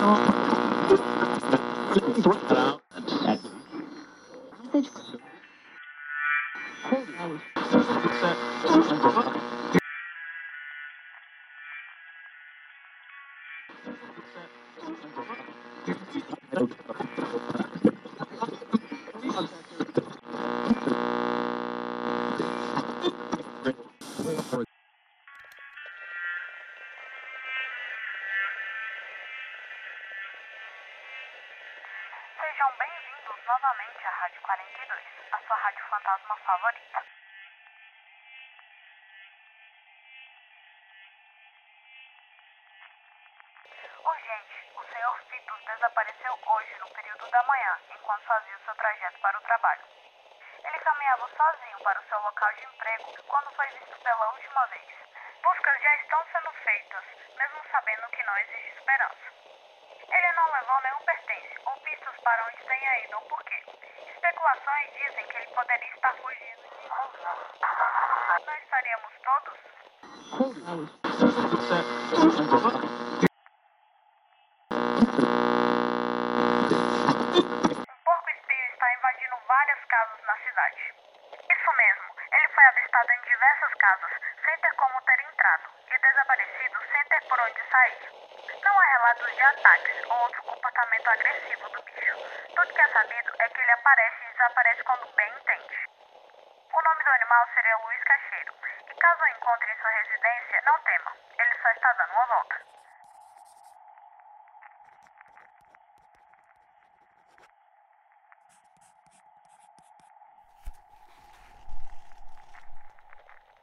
Hello. Sejam bem-vindos novamente à Rádio 42, a sua rádio fantasma favorita. Ô gente, o senhor Fitos desapareceu hoje no período da manhã, enquanto fazia seu trajeto para o trabalho. Ele caminhava sozinho para o seu local de emprego quando foi visto pela última vez. Buscas já estão sendo feitas, mesmo sabendo que não existe esperança. Ele não levou nenhum pertence ou pistas para onde tenha ido ou porquê. Especulações dizem que ele poderia estar fugindo de Não estaríamos todos? Um porco-espinho está invadindo várias casas na cidade. Isso mesmo, ele foi avistado em diversas casas, sem ter como ter entrado, e desaparecido sem ter por onde sair. Não há relatos de ataques ou outro comportamento agressivo do bicho. Tudo que é sabido é que ele aparece e desaparece quando bem entende. O nome do animal seria Luiz Cacheiro, e caso o encontre em sua residência, não tema, ele só está dando uma volta.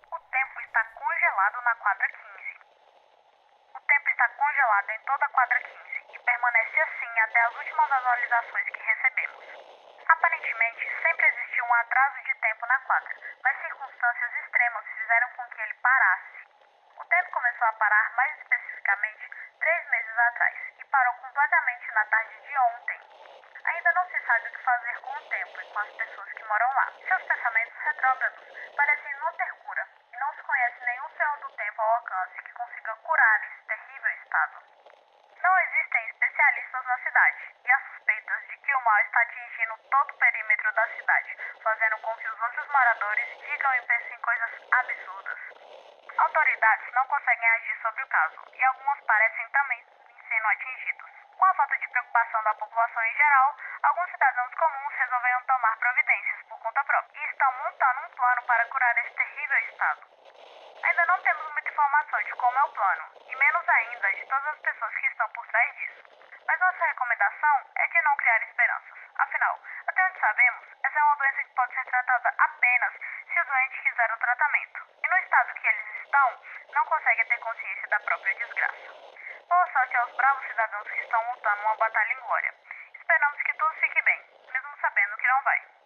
O tempo está congelado na quadra 15. O tempo está congelado em toda a quadra 15 e permanece assim até as últimas atualizações que recebemos. Aparentemente, sempre existiu um atraso de tempo na quadra, mas circunstâncias extremas fizeram com que ele parasse. O tempo começou a parar mais especificamente três meses atrás e parou completamente na tarde de ontem. Ainda não se sabe o que fazer com o tempo e com as pessoas que moram lá. Seus pensamentos retrógrados parecem não ter cura e não se conhece nenhum senhor do tempo ao alcance que consiga curar esse terrível estado. Especialistas na cidade e há suspeitas de que o mal está atingindo todo o perímetro da cidade, fazendo com que os outros moradores digam e pensem coisas absurdas. Autoridades não conseguem agir sobre o caso e algumas parecem também sendo atingidos. Com a falta de preocupação da população em geral, alguns cidadãos comuns resolveram tomar providências por conta própria e estão montando um plano para curar esse terrível estado. Ainda não temos muita informação de como é o plano, e menos ainda de todas as pessoas que estão por trás disso. Mas nossa recomendação é de não criar esperanças. Afinal, até onde sabemos, essa é uma doença que pode ser tratada apenas se o doente quiser o tratamento. E no estado que eles estão, não conseguem ter consciência da própria desgraça. Boa sorte aos bravos cidadãos que estão lutando uma batalha em glória. Esperamos que tudo fique bem, mesmo sabendo que não vai.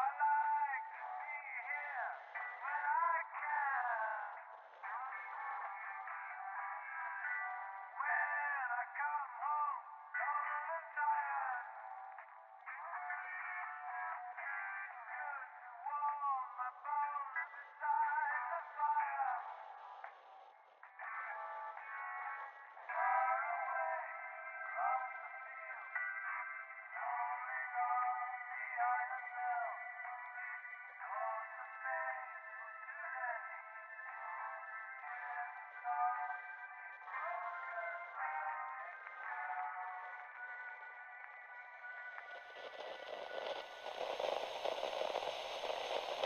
Bye.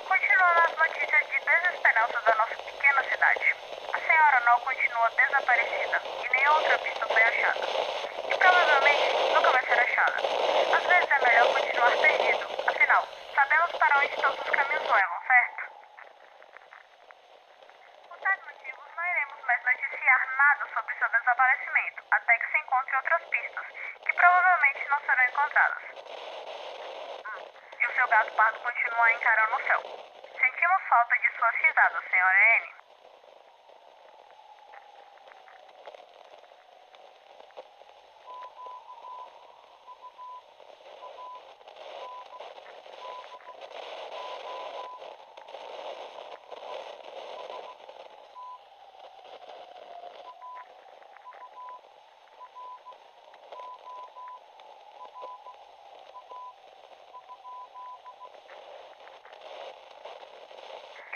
Continuando as notícias de desesperança da nossa pequena cidade. A senhora Nol continua desaparecida e nenhuma outra pista foi achada. E provavelmente nunca vai ser achada. Às vezes é melhor continuar perdido. Afinal, sabemos para onde todos os caminhos levam, certo? Por tais motivos, não iremos mais noticiar nada sobre seu desaparecimento até que se encontre outras pistas, não serão encontradas. E o seu gato pardo continua encarando o céu. Sentimos falta de suas risadas, senhora Anne.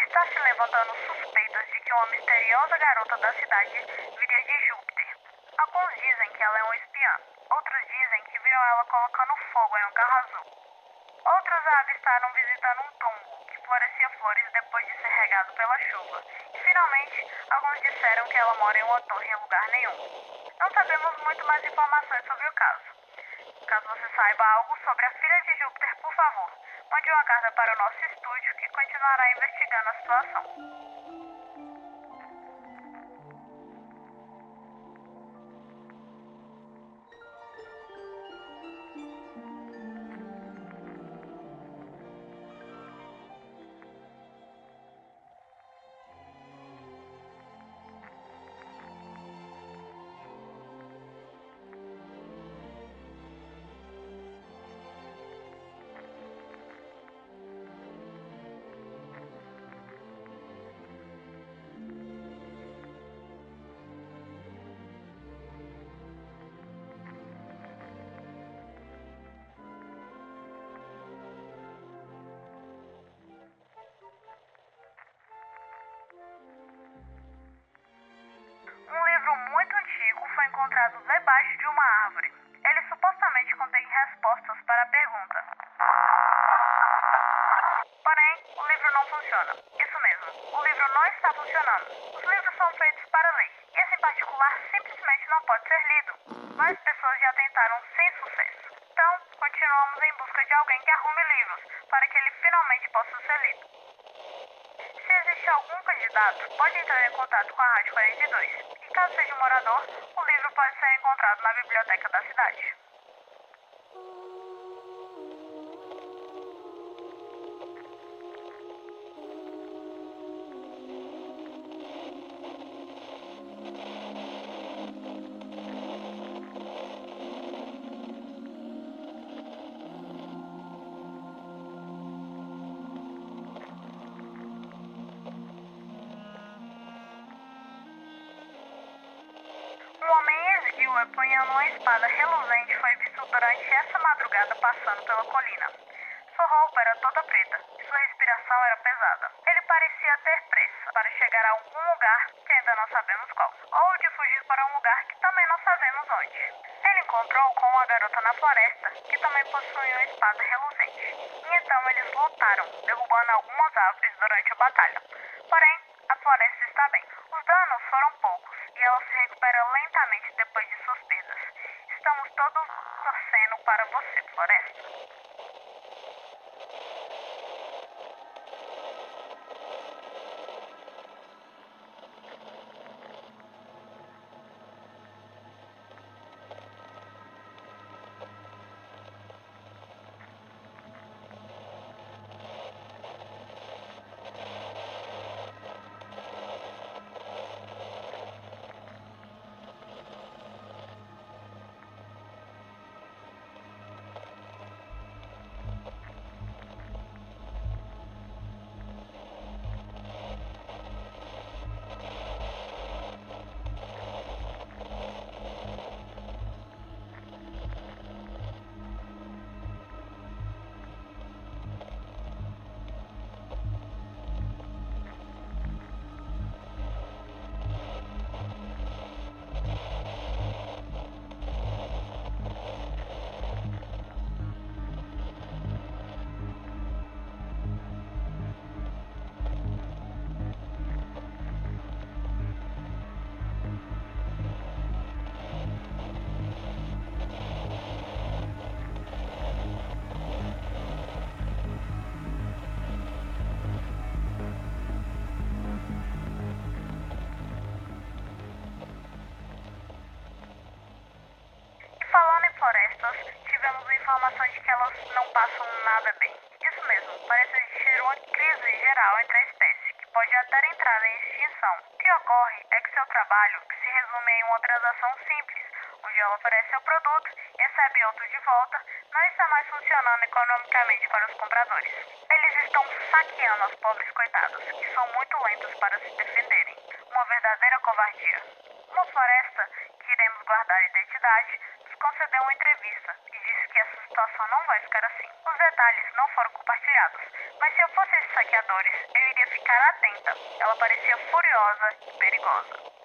Está se levantando suspeitas de que uma misteriosa garota da cidade viria de Júpiter. Alguns dizem que ela é uma espiã, outros dizem que viram ela colocando fogo em um carro azul. Outros a avistaram visitando um túmulo que florescia flores depois de ser regado pela chuva. E finalmente, alguns disseram que ela mora em uma torre em lugar nenhum. Não sabemos muito mais informações sobre o caso. Caso você saiba algo sobre a filha de Júpiter, por favor, mande uma carta para o nosso continuará investigando a situação. Encontrado debaixo de uma árvore. Ele supostamente contém respostas para a pergunta. Porém, o livro não funciona. Isso mesmo, o livro não está funcionando. Os livros são feitos para ler. E esse em particular simplesmente não pode ser lido. Várias pessoas já tentaram sem sucesso. Então, continuamos em busca de alguém que arrume livros para que ele finalmente possa ser lido. Existe algum candidato, pode entrar em contato com a Rádio 42. E caso seja um morador, o livro pode ser encontrado na biblioteca da cidade. Homem esguio empunhando uma espada reluzente foi visto durante essa madrugada passando pela colina. Sua roupa era toda preta e sua respiração era pesada. Ele parecia ter pressa para chegar a algum lugar que ainda não sabemos qual, ou de fugir para um lugar que também não sabemos onde. Ele encontrou com uma garota na floresta que também possuía uma espada reluzente. E então eles lutaram, derrubando algumas árvores durante a batalha. Porém, a floresta está bem. Os danos foram poucos e ela se recupera lentamente depois de. Estamos todos torcendo para você, floresta. Não passam nada bem. Isso mesmo, parece existir uma crise geral entre a espécie, que pode até entrar em extinção. O que ocorre é que seu trabalho, que se resume em uma transação simples, onde ela oferece seu produto recebe outro de volta, não está mais funcionando economicamente para os compradores. Eles estão saqueando os pobres coitados, que são muito lentos para se defenderem. Uma verdadeira covardia. Uma floresta, que iremos guardar a identidade, concedeu uma entrevista e disse que essa situação não vai ficar assim. Os detalhes não foram compartilhados, mas se eu fosse esses saqueadores, eu iria ficar atenta. Ela parecia furiosa e perigosa.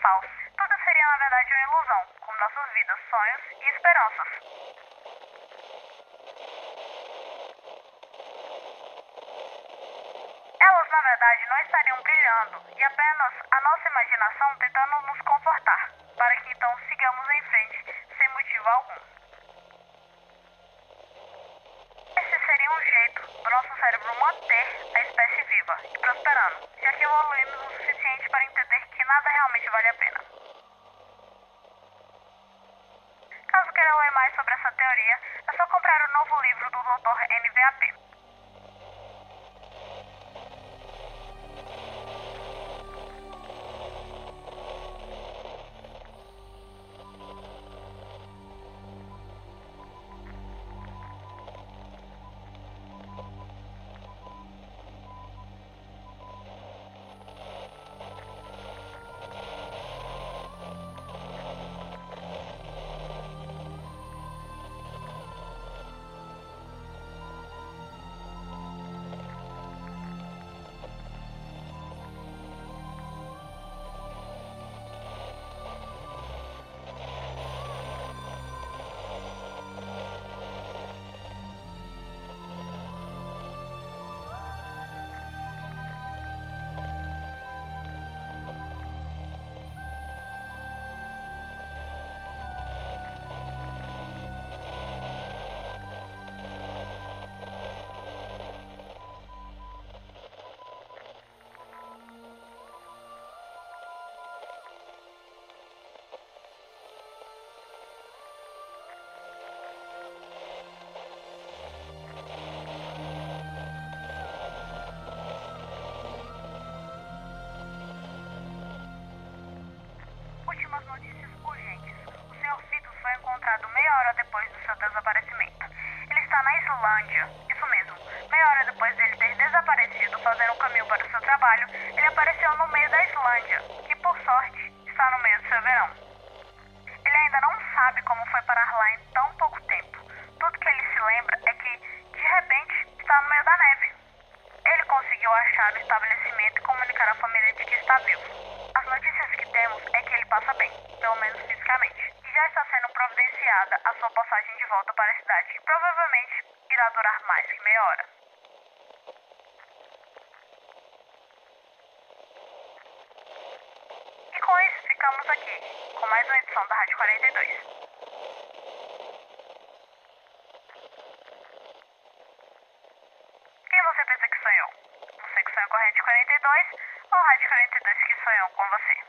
Falso. Tudo seria, na verdade, uma ilusão, como nossas vidas, sonhos e esperanças. Elas, na verdade, não estariam brilhando e apenas a nossa imaginação tentando nos confortar, sendo providenciada a sua passagem de volta para a cidade, que provavelmente irá durar mais que meia hora. E com isso ficamos aqui, com mais uma edição da Rádio 42. Quem você pensa que sou eu? Você que sonhou com a Rádio 42 ou a Rádio 42 que sonhou com você?